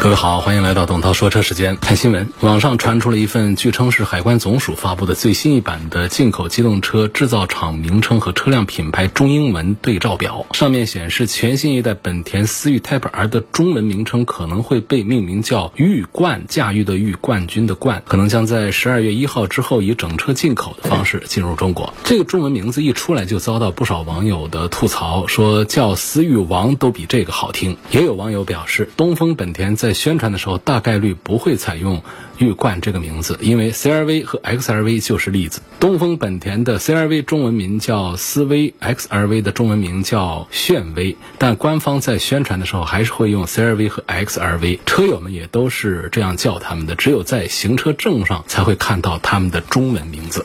各位好，欢迎来到董涛说车时间。看新闻，网上传出了一份据称是海关总署发布的最新一版的进口机动车制造厂名称和车辆品牌中英文对照表，上面显示全新一代本田思域 Type R 的中文名称可能会被命名叫玉冠，驾驭的玉，冠军的冠，可能将在十二月一号之后以整车进口的方式进入中国。这个中文名字一出来就遭到不少网友的吐槽，说叫思域王都比这个好听。也有网友表示，东风本田在在宣传的时候，大概率不会采用“玉冠”这个名字，因为 CRV 和 XRV 就是例子。东风本田的 CRV 中文名叫思威，XRV 的中文名叫炫威，但官方在宣传的时候还是会用 CRV 和 XRV，车友们也都是这样叫他们的，只有在行车证上才会看到他们的中文名字。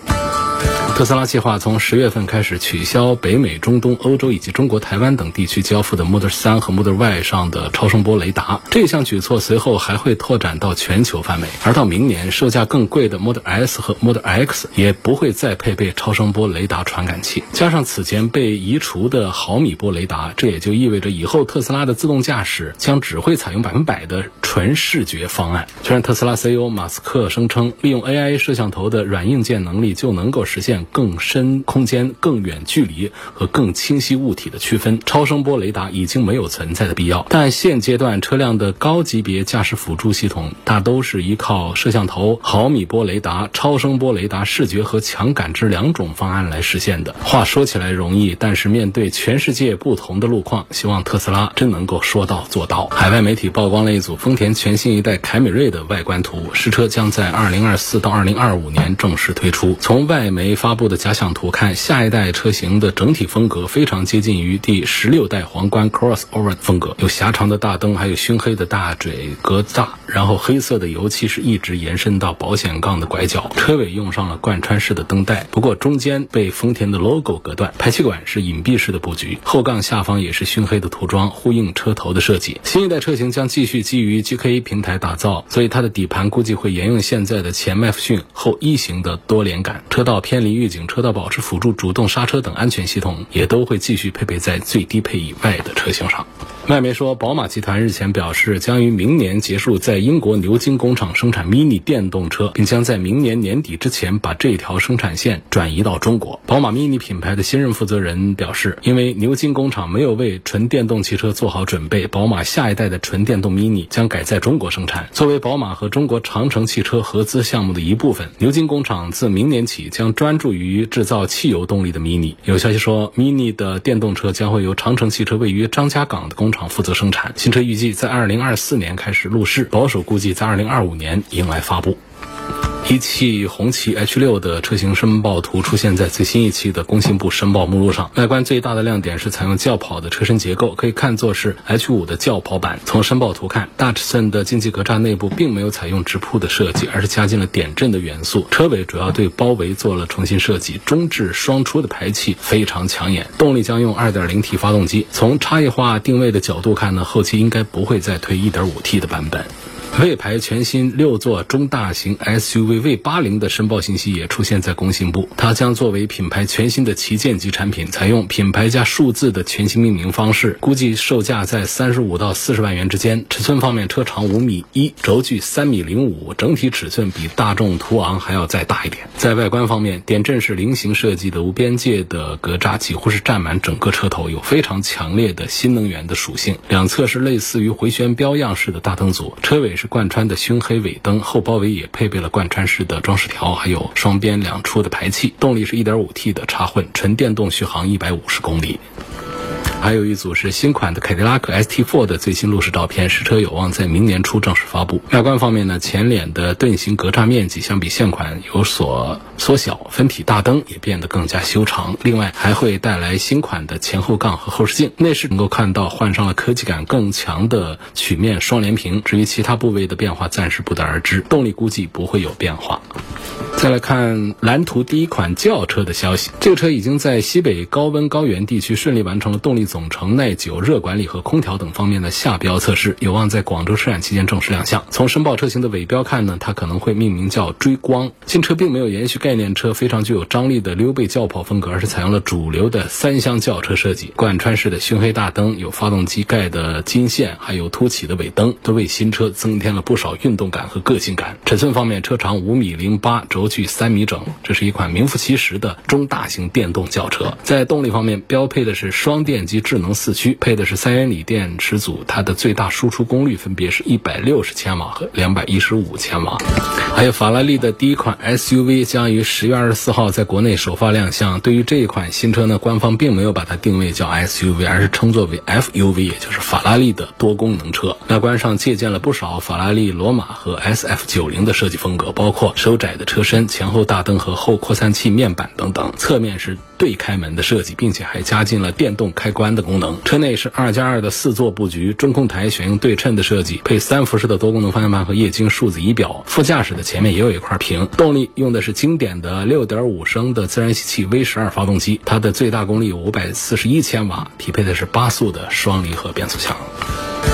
特斯拉计划从十月份开始取消北美、中东、欧洲以及中国台湾等地区交付的 Model 3和 Model Y 上的超声波雷达。这项举措随后还会拓展到全球范围，而到到明年，售价更贵的 Model S 和 Model X 也不会再配备超声波雷达传感器。加上此前被移除的毫米波雷达，这也就意味着以后特斯拉的自动驾驶将只会采用百分百的纯视觉方案。虽然特斯拉 CEO 马斯克声称，利用 AI 摄像头的软硬件能力就能够实现。更深空间、更远距离和更清晰物体的区分，超声波雷达已经没有存在的必要。但现阶段车辆的高级别驾驶辅助系统大都是依靠摄像头、毫米波雷达、超声波雷达、视觉和强感知两种方案来实现的。话说起来容易，但是面对全世界不同的路况，希望特斯拉真能够说到做到。海外媒体曝光了一组丰田全新一代凯美瑞的外观图，实车将在二零二四到二零二五年正式推出。从外媒发布的假想图看，下一代车型的整体风格非常接近于第十六代皇冠 Crossover 风格，有狭长的大灯，还有熏黑的大嘴格栅，然后黑色的油漆是一直延伸到保险杠的拐角，车尾用上了贯穿式的灯带，不过中间被丰田的 logo 隔断，排气管是隐蔽式的布局，后杠下方也是熏黑的涂装，呼应车头的设计。新一代车型将继续基于 GK 平台打造，所以它的底盘估计会沿用现在的前麦弗逊后一型的多连杆，车道偏离预警车。道保持辅助、主动刹车等安全系统也都会继续配备在最低配以外的车型上。外媒说，宝马集团日前表示，将于明年结束在英国牛津工厂生产 Mini 电动车，并将在明年年底之前把这条生产线转移到中国。宝马 Mini 品牌的新任负责人表示，因为牛津工厂没有为纯电动汽车做好准备，宝马下一代的纯电动 Mini 将改在中国生产。作为宝马和中国长城汽车合资项目的一部分，牛津工厂自明年起将专注于制造汽油动力的 Mini。有消息说，Mini 的电动车将会由长城汽车位于张家港的工厂负责生产。新车预计在二零二四年开始入市，保守估计在二零二五年来发布。一汽红旗 H 六的车型申报图出现在最新一期的工信部申报目录上。外观最大的亮点是采用轿跑的车身结构，可以看作是 H 五的轿跑版。从申报图看，大尺寸的进气格栅内部并没有采用直瀑的设计，而是加进了点阵的元素。车尾主要对包围做了重新设计，中置双出的排气非常抢眼。动力将用 2.0T 发动机。从差异化定位的角度看呢，后期应该不会再推 1.5T 的版本。魏牌全新六座中大型 SUV V 八零的申报信息也出现在工信部，它将作为品牌全新的旗舰级产品，采用品牌加数字的全新命名方式，估计售价在三十五到四十万元之间。尺寸方面，车长五米一，轴距三米零五，整体尺寸比大众途昂还要再大一点。在外观方面，点阵式菱形设计的无边界的格栅几乎是占满整个车头，有非常强烈的新能源的属性。两侧是类似于回旋镖样式的大灯组，车尾是贯穿的熏黑尾灯，后包围也配备了贯穿式的装饰条，还有双边两出的排气。动力是一点五 T 的插混纯电动，续航一百五十公里。还有一组是新款的凯迪拉克 ST4 的最新路试照片，实车有望在明年初正式发布。外观方面呢，前脸的盾形格栅面积相比现款有所缩小，分体大灯也变得更加修长。另外还会带来新款的前后杠和后视镜。内饰能够看到换上了科技感更强的曲面双联屏。至于其他部位的变化，暂时不得而知。动力估计不会有变化。再来看蓝图第一款轿车的消息，这个车已经在西北高温高原地区顺利完成了动力总成、耐久、热管理和空调等方面的下标测试，有望在广州车展期间正式亮相。从申报车型的尾标看呢，它可能会命名叫追光。新车并没有延续概念车非常具有张力的溜背轿跑风格，而是采用了主流的三厢轿车设计，贯穿式的熏黑大灯，有发动机盖的金线，还有凸起的尾灯，都为新车增添了不少运动感和个性感。尺寸方面，车长五米零八，轴距三米整，这是一款名副其实的中大型电动轿车。在动力方面，标配的是双电机智能四驱，配的是三元锂电池组，它的最大输出功率分别是一百六十千瓦和两百一十五千瓦。还有法拉利的第一款 SUV 将于十月二十四号在国内首发亮相。对于这一款新车呢，官方并没有把它定位叫 SUV，而是称作为 FUV，也就是法拉利的多功能车。外观上借鉴了不少法拉利罗马和 SF 九零的设计风格，包括收窄的车身、前后大灯和后扩散器面板等等。侧面是对开门的设计，并且还加进了电动开关的功能。车内是二加二的四座布局，中控台选用对称的设计，配三辐式的多功能方向盘和液晶数字仪表。副驾驶的前面也有一块屏。动力用的是经典的六点五升的自然吸气 V 十二发动机，它的最大功率五百四十一千瓦，匹配的是八速的双离合变速箱。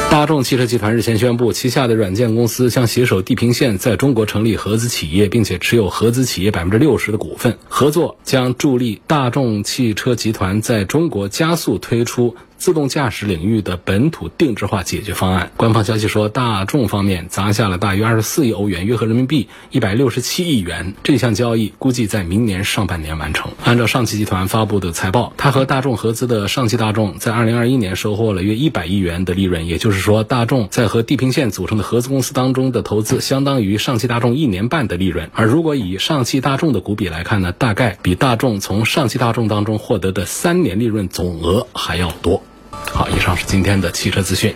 大众汽车集团日前宣布，旗下的软件公司将携手地平线在中国成立合资企业，并且持有合资企业百分之六十的股份，合作将助力大众汽车集团在中国加速推出。自动驾驶领域的本土定制化解决方案。官方消息说，大众方面砸下了大约二十四亿欧元，约合人民币一百六十七亿元。这项交易估计在明年上半年完成。按照上汽集团发布的财报，它和大众合资的上汽大众在二零二一年收获了约一百亿元的利润。也就是说，大众在和地平线组成的合资公司当中的投资，相当于上汽大众一年半的利润。而如果以上汽大众的股比来看呢，大概比大众从上汽大众当中获得的三年利润总额还要多。好，以上是今天的汽车资讯。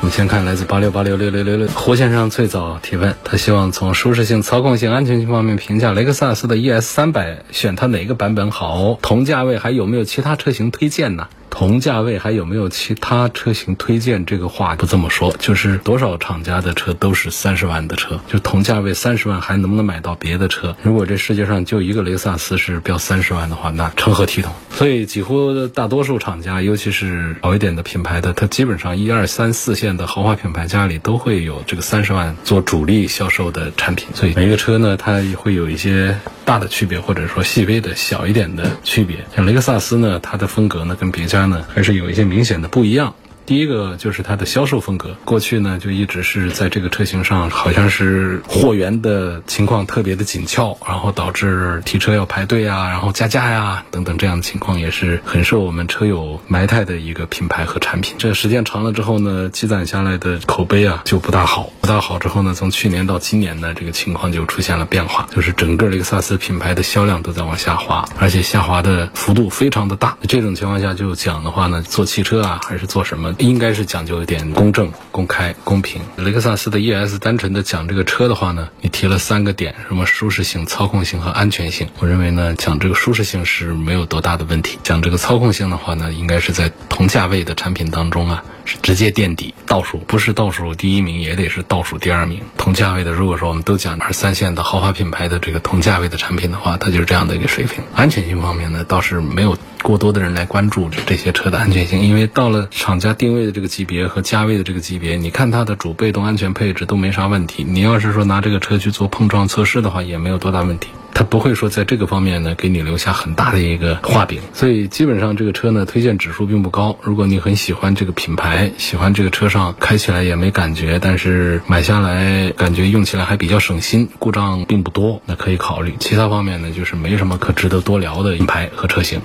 我们先看来自八六八六六六六六胡先生最早提问，他希望从舒适性、操控性、安全性方面评价雷克萨斯的 ES 三百，选它哪个版本好？同价位还有没有其他车型推荐呢？同价位还有没有其他车型推荐？这个话不这么说，就是多少厂家的车都是三十万的车，就同价位三十万还能不能买到别的车？如果这世界上就一个雷克萨斯是标三十万的话，那成何体统？所以几乎大多数厂家，尤其是好一点的品牌的，它基本上一二三四线的豪华品牌家里都会有这个三十万做主力销售的产品。所以每个车呢，它会有一些大的区别，或者说细微的小一点的区别。像雷克萨斯呢，它的风格呢跟别家。呢，还是有一些明显的不一样。第一个就是它的销售风格，过去呢就一直是在这个车型上，好像是货源的情况特别的紧俏，然后导致提车要排队啊，然后加价呀等等这样的情况，也是很受我们车友埋汰的一个品牌和产品。这时间长了之后呢，积攒下来的口碑啊就不大好，不大好之后呢，从去年到今年呢，这个情况就出现了变化，就是整个雷克萨斯品牌的销量都在往下滑，而且下滑的幅度非常的大。这种情况下就讲的话呢，做汽车啊还是做什么？应该是讲究一点公正、公开、公平。雷克萨斯的 ES 单纯的讲这个车的话呢，你提了三个点，什么舒适性、操控性和安全性。我认为呢，讲这个舒适性是没有多大的问题。讲这个操控性的话呢，应该是在同价位的产品当中啊，是直接垫底，倒数不是倒数第一名，也得是倒数第二名。同价位的，如果说我们都讲二三线的豪华品牌的这个同价位的产品的话，它就是这样的一个水平。安全性方面呢，倒是没有。过多的人来关注这些车的安全性，因为到了厂家定位的这个级别和价位的这个级别，你看它的主被动安全配置都没啥问题。你要是说拿这个车去做碰撞测试的话，也没有多大问题。它不会说在这个方面呢给你留下很大的一个画饼。所以基本上这个车呢推荐指数并不高。如果你很喜欢这个品牌，喜欢这个车上开起来也没感觉，但是买下来感觉用起来还比较省心，故障并不多，那可以考虑。其他方面呢就是没什么可值得多聊的品牌和车型。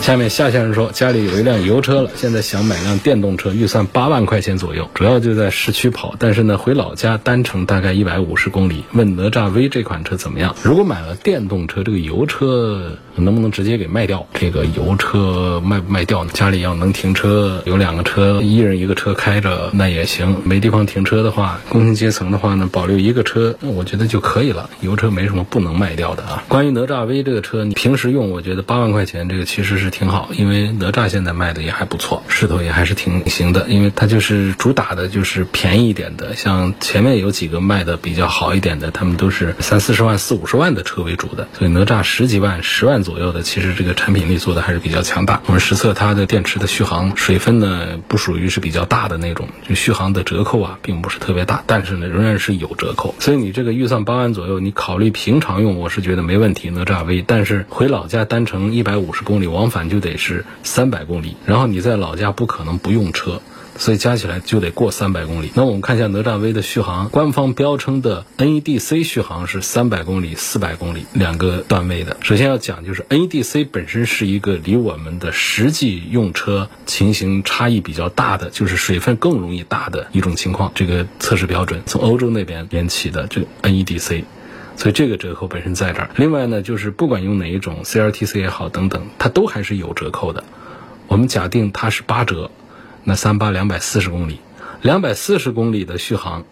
下面夏先生说，家里有一辆油车了，现在想买辆电动车，预算八万块钱左右，主要就在市区跑，但是呢，回老家单程大概一百五十公里。问哪吒 V 这款车怎么样？如果买了电动车，这个油车能不能直接给卖掉？这个油车卖不卖掉呢？家里要能停车，有两个车，一人一个车开着那也行。没地方停车的话，工薪阶层的话呢，保留一个车，我觉得就可以了。油车没什么不能卖掉的啊。关于哪吒 V 这个车，你平时用，我觉得八万块钱这个其实是挺好，因为哪吒现在卖的也还不错，势头也还是挺行的。因为它就是主打的就是便宜一点的，像前面有几个卖的比较好一点的，他们都是三四十万、四五十万的车为主的。所以哪吒十几万、十万左右的，其实这个产品力做的还是比较强大。我们实测它的电池的续航水分呢，不属于是比较大的那种，就续航的折扣啊，并不是特别大，但是呢，仍然是有折扣。所以你这个预算八万左右，你考虑平常用，我是觉得没问题。哪吒 V，但是回老家单程一百五十公里，往返就得是三百公里，然后你在老家不可能不用车。所以加起来就得过三百公里。那我们看一下哪吒 V 的续航，官方标称的 NEDC 续航是三百公里、四百公里两个段位的。首先要讲就是 NEDC 本身是一个离我们的实际用车情形差异比较大的，就是水分更容易大的一种情况。这个测试标准从欧洲那边引起的这个 NEDC，所以这个折扣本身在这儿。另外呢，就是不管用哪一种 C R T C 也好等等，它都还是有折扣的。我们假定它是八折。那三八两百四十公里，两百四十公里的续航，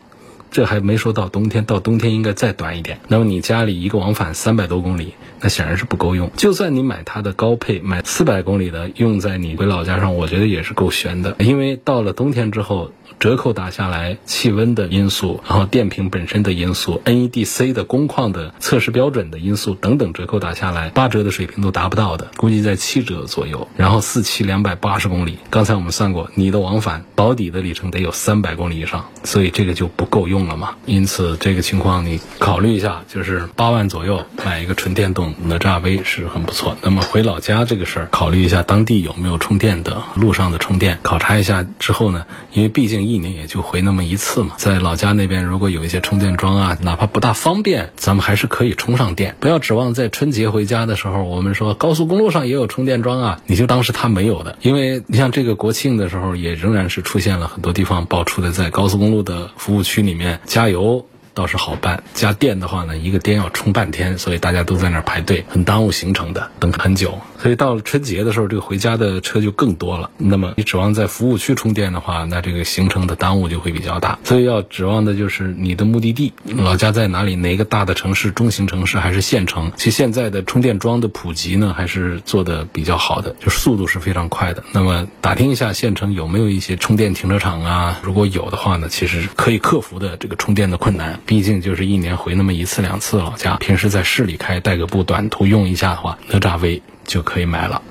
这还没说到冬天，到冬天应该再短一点。那么你家里一个往返三百多公里，那显然是不够用。就算你买它的高配，买四百公里的，用在你回老家上，我觉得也是够悬的。因为到了冬天之后。折扣打下来，气温的因素，然后电瓶本身的因素，NEDC 的工况的测试标准的因素等等，折扣打下来，八折的水平都达不到的，估计在七折左右。然后四七两百八十公里，刚才我们算过，你的往返保底的里程得有三百公里以上，所以这个就不够用了嘛。因此这个情况你考虑一下，就是八万左右买一个纯电动哪吒 V 是很不错。那么回老家这个事儿，考虑一下当地有没有充电的，路上的充电，考察一下之后呢，因为毕竟。一年也就回那么一次嘛，在老家那边如果有一些充电桩啊，哪怕不大方便，咱们还是可以充上电。不要指望在春节回家的时候，我们说高速公路上也有充电桩啊，你就当是它没有的。因为你像这个国庆的时候，也仍然是出现了很多地方爆出的，在高速公路的服务区里面加油。倒是好办，加电的话呢，一个电要充半天，所以大家都在那儿排队，很耽误行程的，等很久。所以到了春节的时候，这个回家的车就更多了。那么你指望在服务区充电的话，那这个行程的耽误就会比较大。所以要指望的就是你的目的地，老家在哪里？哪个大的城市、中型城市还是县城？其实现在的充电桩的普及呢，还是做的比较好的，就是速度是非常快的。那么打听一下县城有没有一些充电停车场啊？如果有的话呢，其实可以克服的这个充电的困难。毕竟就是一年回那么一次两次老家，平时在市里开带个步短途用一下的话，哪吒 V 就可以买了。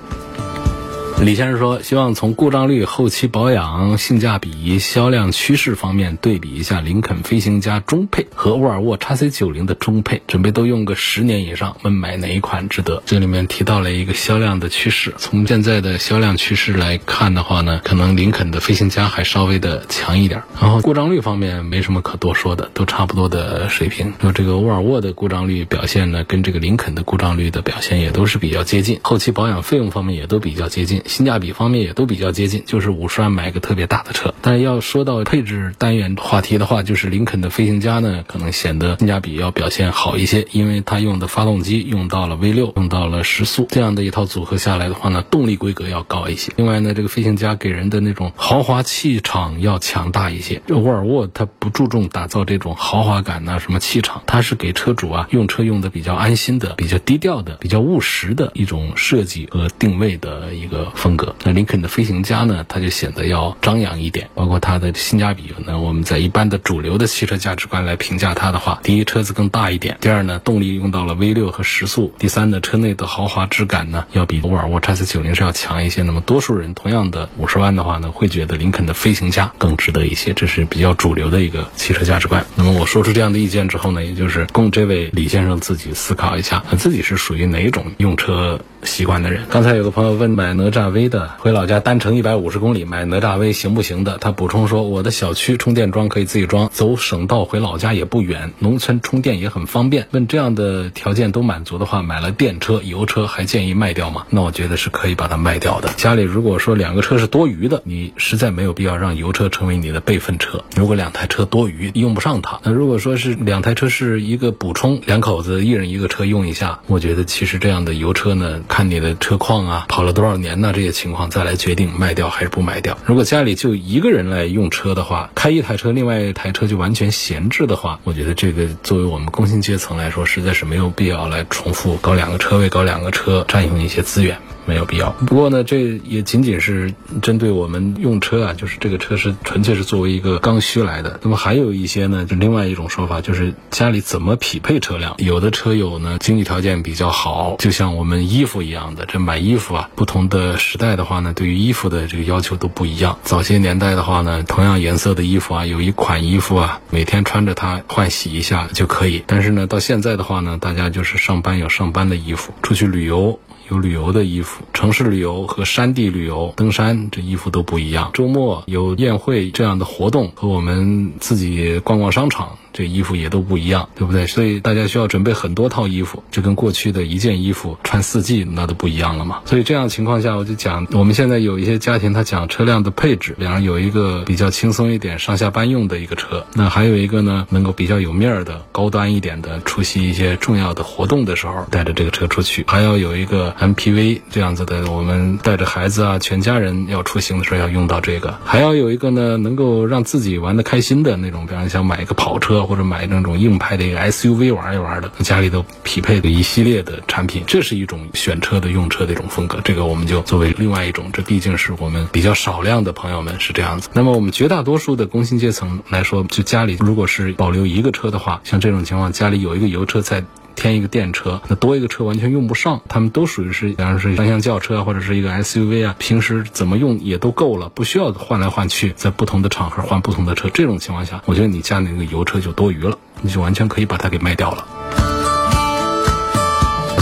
李先生说：“希望从故障率、后期保养、性价比、销量趋势方面对比一下林肯飞行家中配和沃尔沃 x C 九零的中配，准备都用个十年以上，问买哪一款值得？”这里面提到了一个销量的趋势。从现在的销量趋势来看的话呢，可能林肯的飞行家还稍微的强一点。然后故障率方面没什么可多说的，都差不多的水平。说这个沃尔沃的故障率表现呢，跟这个林肯的故障率的表现也都是比较接近。后期保养费用方面也都比较接近。性价比方面也都比较接近，就是五十万买一个特别大的车。但是要说到配置单元话题的话，就是林肯的飞行家呢，可能显得性价比要表现好一些，因为它用的发动机用到了 V 六，用到了时速，这样的一套组合下来的话呢，动力规格要高一些。另外呢，这个飞行家给人的那种豪华气场要强大一些。这沃尔沃它不注重打造这种豪华感呐，什么气场，它是给车主啊用车用的比较安心的、比较低调的、比较务实的一种设计和定位的一个风格。那林肯的飞行家呢，它就显得要张扬一点，包括它的性价比呢。我们在一般的主流的汽车价值观来评价它的话，第一，车子更大一点；第二呢，动力用到了 V 六和时速；第三呢，车内的豪华质感呢，要比沃尔沃 x C 九零是要强一些。那么多数人同样的五十万的话呢，会觉得林肯的飞行家更值得一些，这是比较主流的一个汽车价值观。那么我说出这样的意见之后呢，也就是供这位李先生自己思考一下，他自己是属于哪种用车。习惯的人。刚才有个朋友问买哪吒 V 的，回老家单程一百五十公里买哪吒 V 行不行的？他补充说，我的小区充电桩可以自己装，走省道回老家也不远，农村充电也很方便。问这样的条件都满足的话，买了电车、油车还建议卖掉吗？那我觉得是可以把它卖掉的。家里如果说两个车是多余的，你实在没有必要让油车成为你的备份车。如果两台车多余，用不上它，那如果说是两台车是一个补充，两口子一人一个车用一下，我觉得其实这样的油车呢，看你的车况啊，跑了多少年呢，这些情况再来决定卖掉还是不卖掉。如果家里就一个人来用车的话，开一台车，另外一台车就完全闲置的话，我觉得这个作为我们工薪阶层来说，实在是没有必要来重复搞两个车位，搞两个车，占用一些资源。没有必要。不过呢，这也仅仅是针对我们用车啊，就是这个车是纯粹是作为一个刚需来的。那么还有一些呢，就另外一种说法，就是家里怎么匹配车辆。有的车友呢，经济条件比较好，就像我们衣服一样的，这买衣服啊，不同的时代的话呢，对于衣服的这个要求都不一样。早些年代的话呢，同样颜色的衣服啊，有一款衣服啊，每天穿着它换洗一下就可以。但是呢，到现在的话呢，大家就是上班有上班的衣服，出去旅游。有旅游的衣服，城市旅游和山地旅游、登山这衣服都不一样。周末有宴会这样的活动，和我们自己逛逛商场。这衣服也都不一样，对不对？所以大家需要准备很多套衣服，这跟过去的一件衣服穿四季那都不一样了嘛。所以这样情况下，我就讲，我们现在有一些家庭，他讲车辆的配置，比方有一个比较轻松一点上下班用的一个车，那还有一个呢，能够比较有面儿的高端一点的，出席一些重要的活动的时候带着这个车出去，还要有一个 MPV 这样子的，我们带着孩子啊，全家人要出行的时候要用到这个，还要有一个呢，能够让自己玩的开心的那种，比方想买一个跑车。或者买那种硬派的一个 SUV 玩一玩的，家里都匹配的一系列的产品，这是一种选车的用车的一种风格。这个我们就作为另外一种，这毕竟是我们比较少量的朋友们是这样子。那么我们绝大多数的工薪阶层来说，就家里如果是保留一个车的话，像这种情况，家里有一个油车在。添一个电车，那多一个车完全用不上。他们都属于是，比方说是三厢轿车或者是一个 SUV 啊，平时怎么用也都够了，不需要换来换去，在不同的场合换不同的车。这种情况下，我觉得你家那个油车就多余了，你就完全可以把它给卖掉了。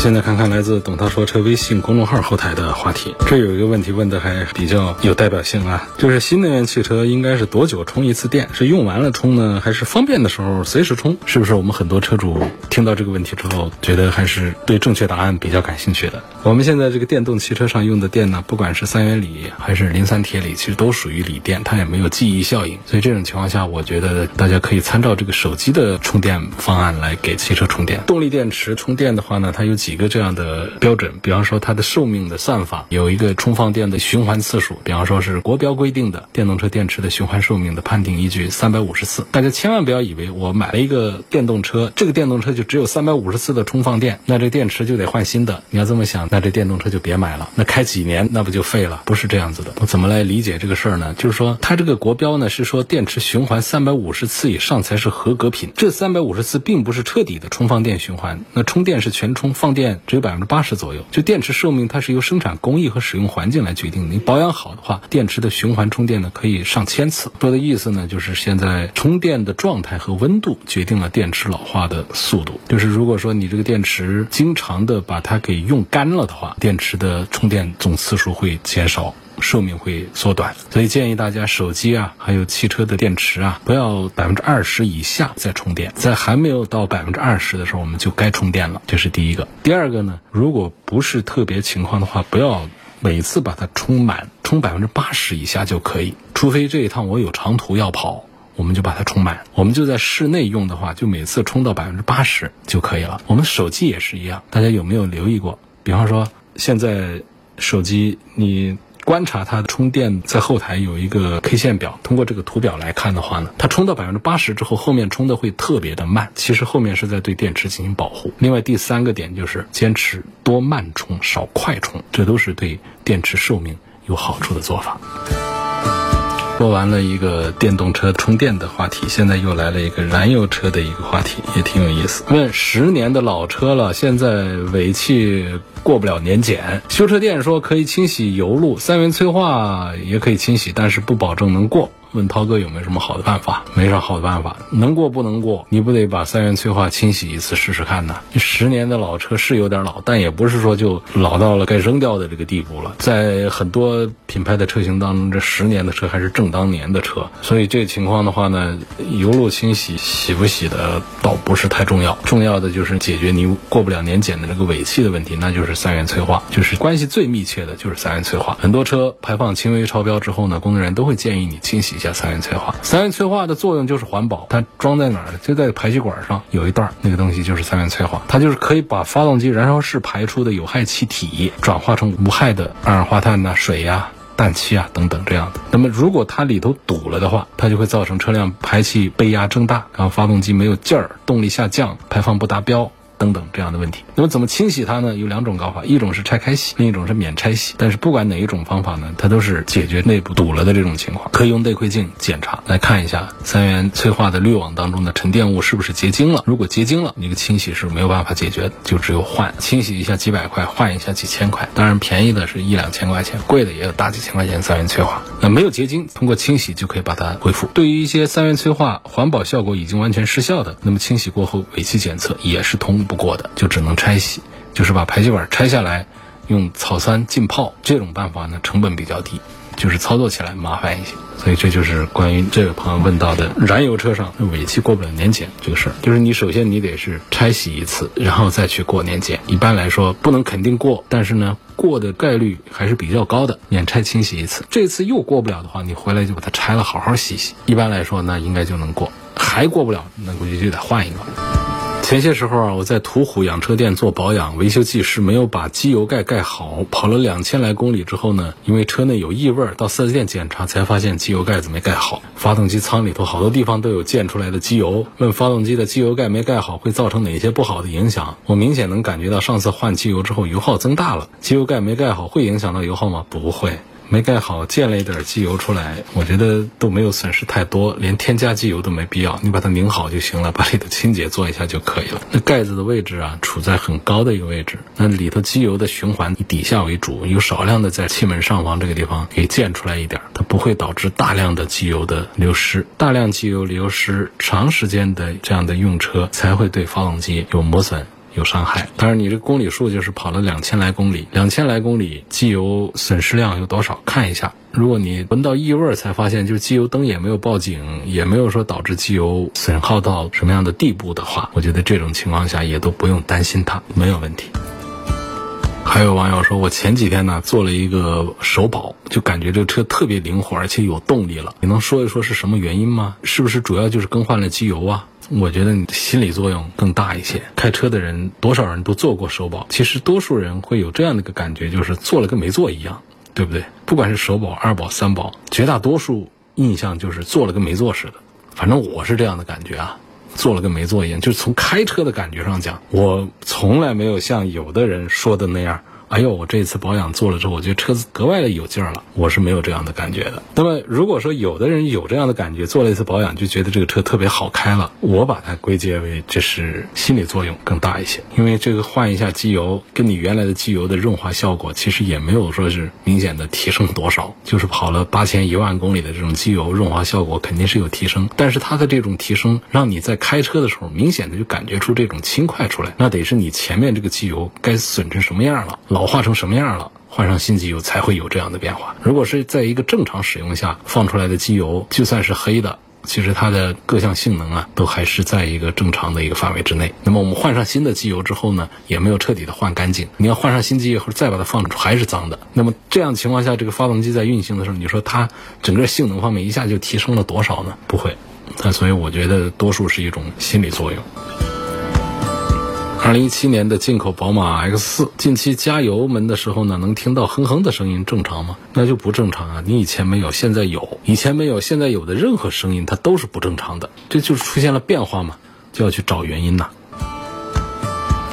现在看看来自董涛说车微信公众号后台的话题，这有一个问题问的还比较有代表性啊，就是新能源汽车应该是多久充一次电？是用完了充呢，还是方便的时候随时充？是不是我们很多车主听到这个问题之后，觉得还是对正确答案比较感兴趣的？我们现在这个电动汽车上用的电呢，不管是三元锂还是磷酸铁锂，其实都属于锂电，它也没有记忆效应，所以这种情况下，我觉得大家可以参照这个手机的充电方案来给汽车充电。动力电池充电的话呢，它有几一个这样的标准，比方说它的寿命的算法有一个充放电的循环次数，比方说是国标规定的电动车电池的循环寿命的判定依据三百五十次。大家千万不要以为我买了一个电动车，这个电动车就只有三百五十次的充放电，那这电池就得换新的。你要这么想。那这电动车就别买了，那开几年那不就废了？不是这样子的。我怎么来理解这个事儿呢？就是说，它这个国标呢是说电池循环三百五十次以上才是合格品。这三百五十次并不是彻底的充放电循环，那充电是全充，放电只有百分之八十左右。就电池寿命它是由生产工艺和使用环境来决定的。你保养好的话，电池的循环充电呢可以上千次。说的意思呢就是现在充电的状态和温度决定了电池老化的速度。就是如果说你这个电池经常的把它给用干了。的话，电池的充电总次数会减少，寿命会缩短，所以建议大家手机啊，还有汽车的电池啊，不要百分之二十以下再充电，在还没有到百分之二十的时候，我们就该充电了。这是第一个。第二个呢，如果不是特别情况的话，不要每次把它充满，充百分之八十以下就可以。除非这一趟我有长途要跑，我们就把它充满。我们就在室内用的话，就每次充到百分之八十就可以了。我们手机也是一样，大家有没有留意过？比方说，现在手机你观察它的充电，在后台有一个 K 线表。通过这个图表来看的话呢，它充到百分之八十之后，后面充的会特别的慢。其实后面是在对电池进行保护。另外第三个点就是坚持多慢充少快充，这都是对电池寿命有好处的做法。说完了一个电动车充电的话题，现在又来了一个燃油车的一个话题，也挺有意思。问十年的老车了，现在尾气过不了年检，修车店说可以清洗油路，三元催化也可以清洗，但是不保证能过。问涛哥有没有什么好的办法？没啥好的办法，能过不能过，你不得把三元催化清洗一次试试看呢？十年的老车是有点老，但也不是说就老到了该扔掉的这个地步了。在很多品牌的车型当中，这十年的车还是正当年的车，所以这个情况的话呢，油路清洗洗不洗的倒不是太重要，重要的就是解决你过不了年检的这个尾气的问题，那就是三元催化，就是关系最密切的就是三元催化。很多车排放轻微超标之后呢，工作人员都会建议你清洗一下三元催化。三元催化的作用就是环保，它装在哪儿？就在排气管上有一段那个东西就是三元催化，它就是可以把发动机燃烧室排出的有害气体转化成无害的二氧化碳呐、水呀、氮气啊等等这样的。那么如果它里头堵了的话，它就会造成车辆排气背压增大，然后发动机没有劲儿，动力下降，排放不达标。等等这样的问题，那么怎么清洗它呢？有两种搞法，一种是拆开洗，另一种是免拆洗。但是不管哪一种方法呢，它都是解决内部堵了的这种情况。可以用内窥镜检查来看一下三元催化的滤网当中的沉淀物是不是结晶了。如果结晶了，你个清洗是没有办法解决的，就只有换。清洗一下几百块，换一下几千块。当然便宜的是一两千块钱，贵的也有大几千块钱三元催化。那没有结晶，通过清洗就可以把它恢复。对于一些三元催化环保效果已经完全失效的，那么清洗过后尾气检测也是通。不过的就只能拆洗，就是把排气管拆下来，用草酸浸泡。这种办法呢，成本比较低，就是操作起来麻烦一些。所以这就是关于这位朋友问到的燃油车上尾气过不了年检这个事儿。就是你首先你得是拆洗一次，然后再去过年检。一般来说不能肯定过，但是呢过的概率还是比较高的。免拆清洗一次，这次又过不了的话，你回来就把它拆了，好好洗洗。一般来说那应该就能过。还过不了，那估计就得换一个。前些时候啊，我在途虎养车店做保养，维修技师没有把机油盖盖好，跑了两千来公里之后呢，因为车内有异味，到四 S 店检查才发现机油盖子没盖好，发动机舱里头好多地方都有溅出来的机油。问发动机的机油盖没盖好会造成哪些不好的影响？我明显能感觉到上次换机油之后油耗增大了。机油盖没盖好会影响到油耗吗？不会。没盖好，溅了一点机油出来，我觉得都没有损失太多，连添加机油都没必要，你把它拧好就行了，把里头清洁做一下就可以了。那盖子的位置啊，处在很高的一个位置，那里头机油的循环以底下为主，有少量的在气门上方这个地方给溅出来一点，它不会导致大量的机油的流失。大量机油流失，长时间的这样的用车才会对发动机有磨损。有伤害，当然你这公里数就是跑了两千来公里，两千来公里机油损失量有多少？看一下，如果你闻到异味才发现，就是机油灯也没有报警，也没有说导致机油损耗到什么样的地步的话，我觉得这种情况下也都不用担心它，没有问题。还有网友说，我前几天呢做了一个首保，就感觉这个车特别灵活，而且有动力了。你能说一说是什么原因吗？是不是主要就是更换了机油啊？我觉得你心理作用更大一些。开车的人多少人都做过首保，其实多数人会有这样的一个感觉，就是做了跟没做一样，对不对？不管是首保、二保、三保，绝大多数印象就是做了跟没做似的。反正我是这样的感觉啊，做了跟没做一样。就是从开车的感觉上讲，我从来没有像有的人说的那样。哎呦，我这次保养做了之后，我觉得车子格外的有劲儿了。我是没有这样的感觉的。那么，如果说有的人有这样的感觉，做了一次保养就觉得这个车特别好开了，我把它归结为这是心理作用更大一些。因为这个换一下机油，跟你原来的机油的润滑效果其实也没有说是明显的提升多少，就是跑了八千一万公里的这种机油润滑效果肯定是有提升，但是它的这种提升让你在开车的时候明显的就感觉出这种轻快出来，那得是你前面这个机油该损成什么样了。老化成什么样了？换上新机油才会有这样的变化。如果是在一个正常使用下放出来的机油，就算是黑的，其实它的各项性能啊，都还是在一个正常的一个范围之内。那么我们换上新的机油之后呢，也没有彻底的换干净。你要换上新机油后再把它放出，还是脏的。那么这样情况下，这个发动机在运行的时候，你说它整个性能方面一下就提升了多少呢？不会。那所以我觉得多数是一种心理作用。二零一七年的进口宝马 X 四，近期加油门的时候呢，能听到哼哼的声音，正常吗？那就不正常啊！你以前没有，现在有；以前没有，现在有的任何声音，它都是不正常的。这就是出现了变化嘛，就要去找原因呐。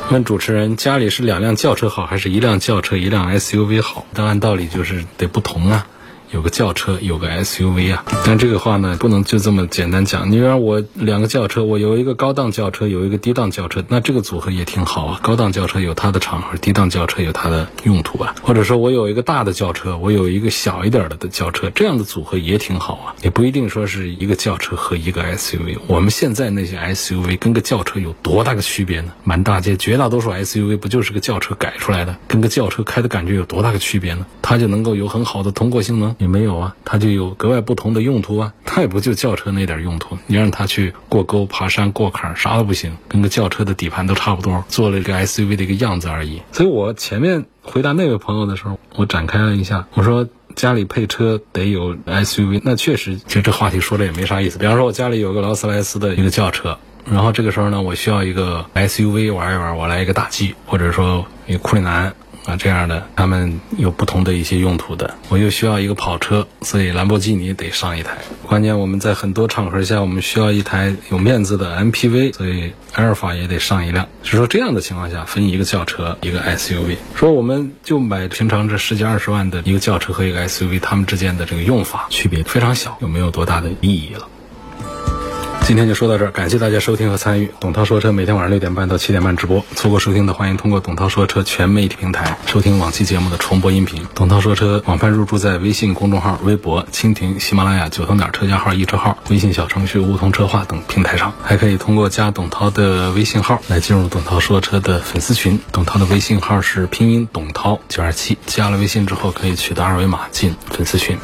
问主持人，家里是两辆轿车好，还是一辆轿车一辆 SUV 好？但按道理就是得不同啊。有个轿车，有个 SUV 啊。但这个话呢，不能就这么简单讲。你让我两个轿车，我有一个高档轿车，有一个低档轿车，那这个组合也挺好啊。高档轿车有它的场合，低档轿车有它的用途啊。或者说我有一个大的轿车，我有一个小一点的的轿车，这样的组合也挺好啊。也不一定说是一个轿车和一个 SUV。我们现在那些 SUV 跟个轿车有多大个区别呢？满大街绝大多数 SUV 不就是个轿车改出来的，跟个轿车开的感觉有多大个区别呢？它就能够有很好的通过性能？也没有啊，它就有格外不同的用途啊。它也不就轿车那点用途，你让它去过沟、爬山、过坎，啥都不行，跟个轿车的底盘都差不多，做了一个 SUV 的一个样子而已。所以我前面回答那位朋友的时候，我展开了一下，我说家里配车得有 SUV，那确实，其实这话题说的也没啥意思。比方说，我家里有个劳斯莱斯的一个轿车。然后这个时候呢，我需要一个 SUV 玩一玩，我来一个大 G，或者说一个库里南啊这样的，他们有不同的一些用途的。我又需要一个跑车，所以兰博基尼得上一台。关键我们在很多场合下，我们需要一台有面子的 MPV，所以阿尔法也得上一辆。是说这样的情况下，分一个轿车，一个 SUV。说我们就买平常这十几二十万的一个轿车和一个 SUV，它们之间的这个用法区别非常小，就没有多大的意义了？今天就说到这儿，感谢大家收听和参与。董涛说车每天晚上六点半到七点半直播，错过收听的欢迎通过董涛说车全媒体平台收听往期节目的重播音频。董涛说车广泛入驻在微信公众号、微博、蜻蜓、喜马拉雅、九头鸟车架号、易车号、微信小程序梧桐车话等平台上，还可以通过加董涛的微信号来进入董涛说车的粉丝群。董涛的微信号是拼音董涛九二七，加了微信之后可以取得二维码进粉丝群。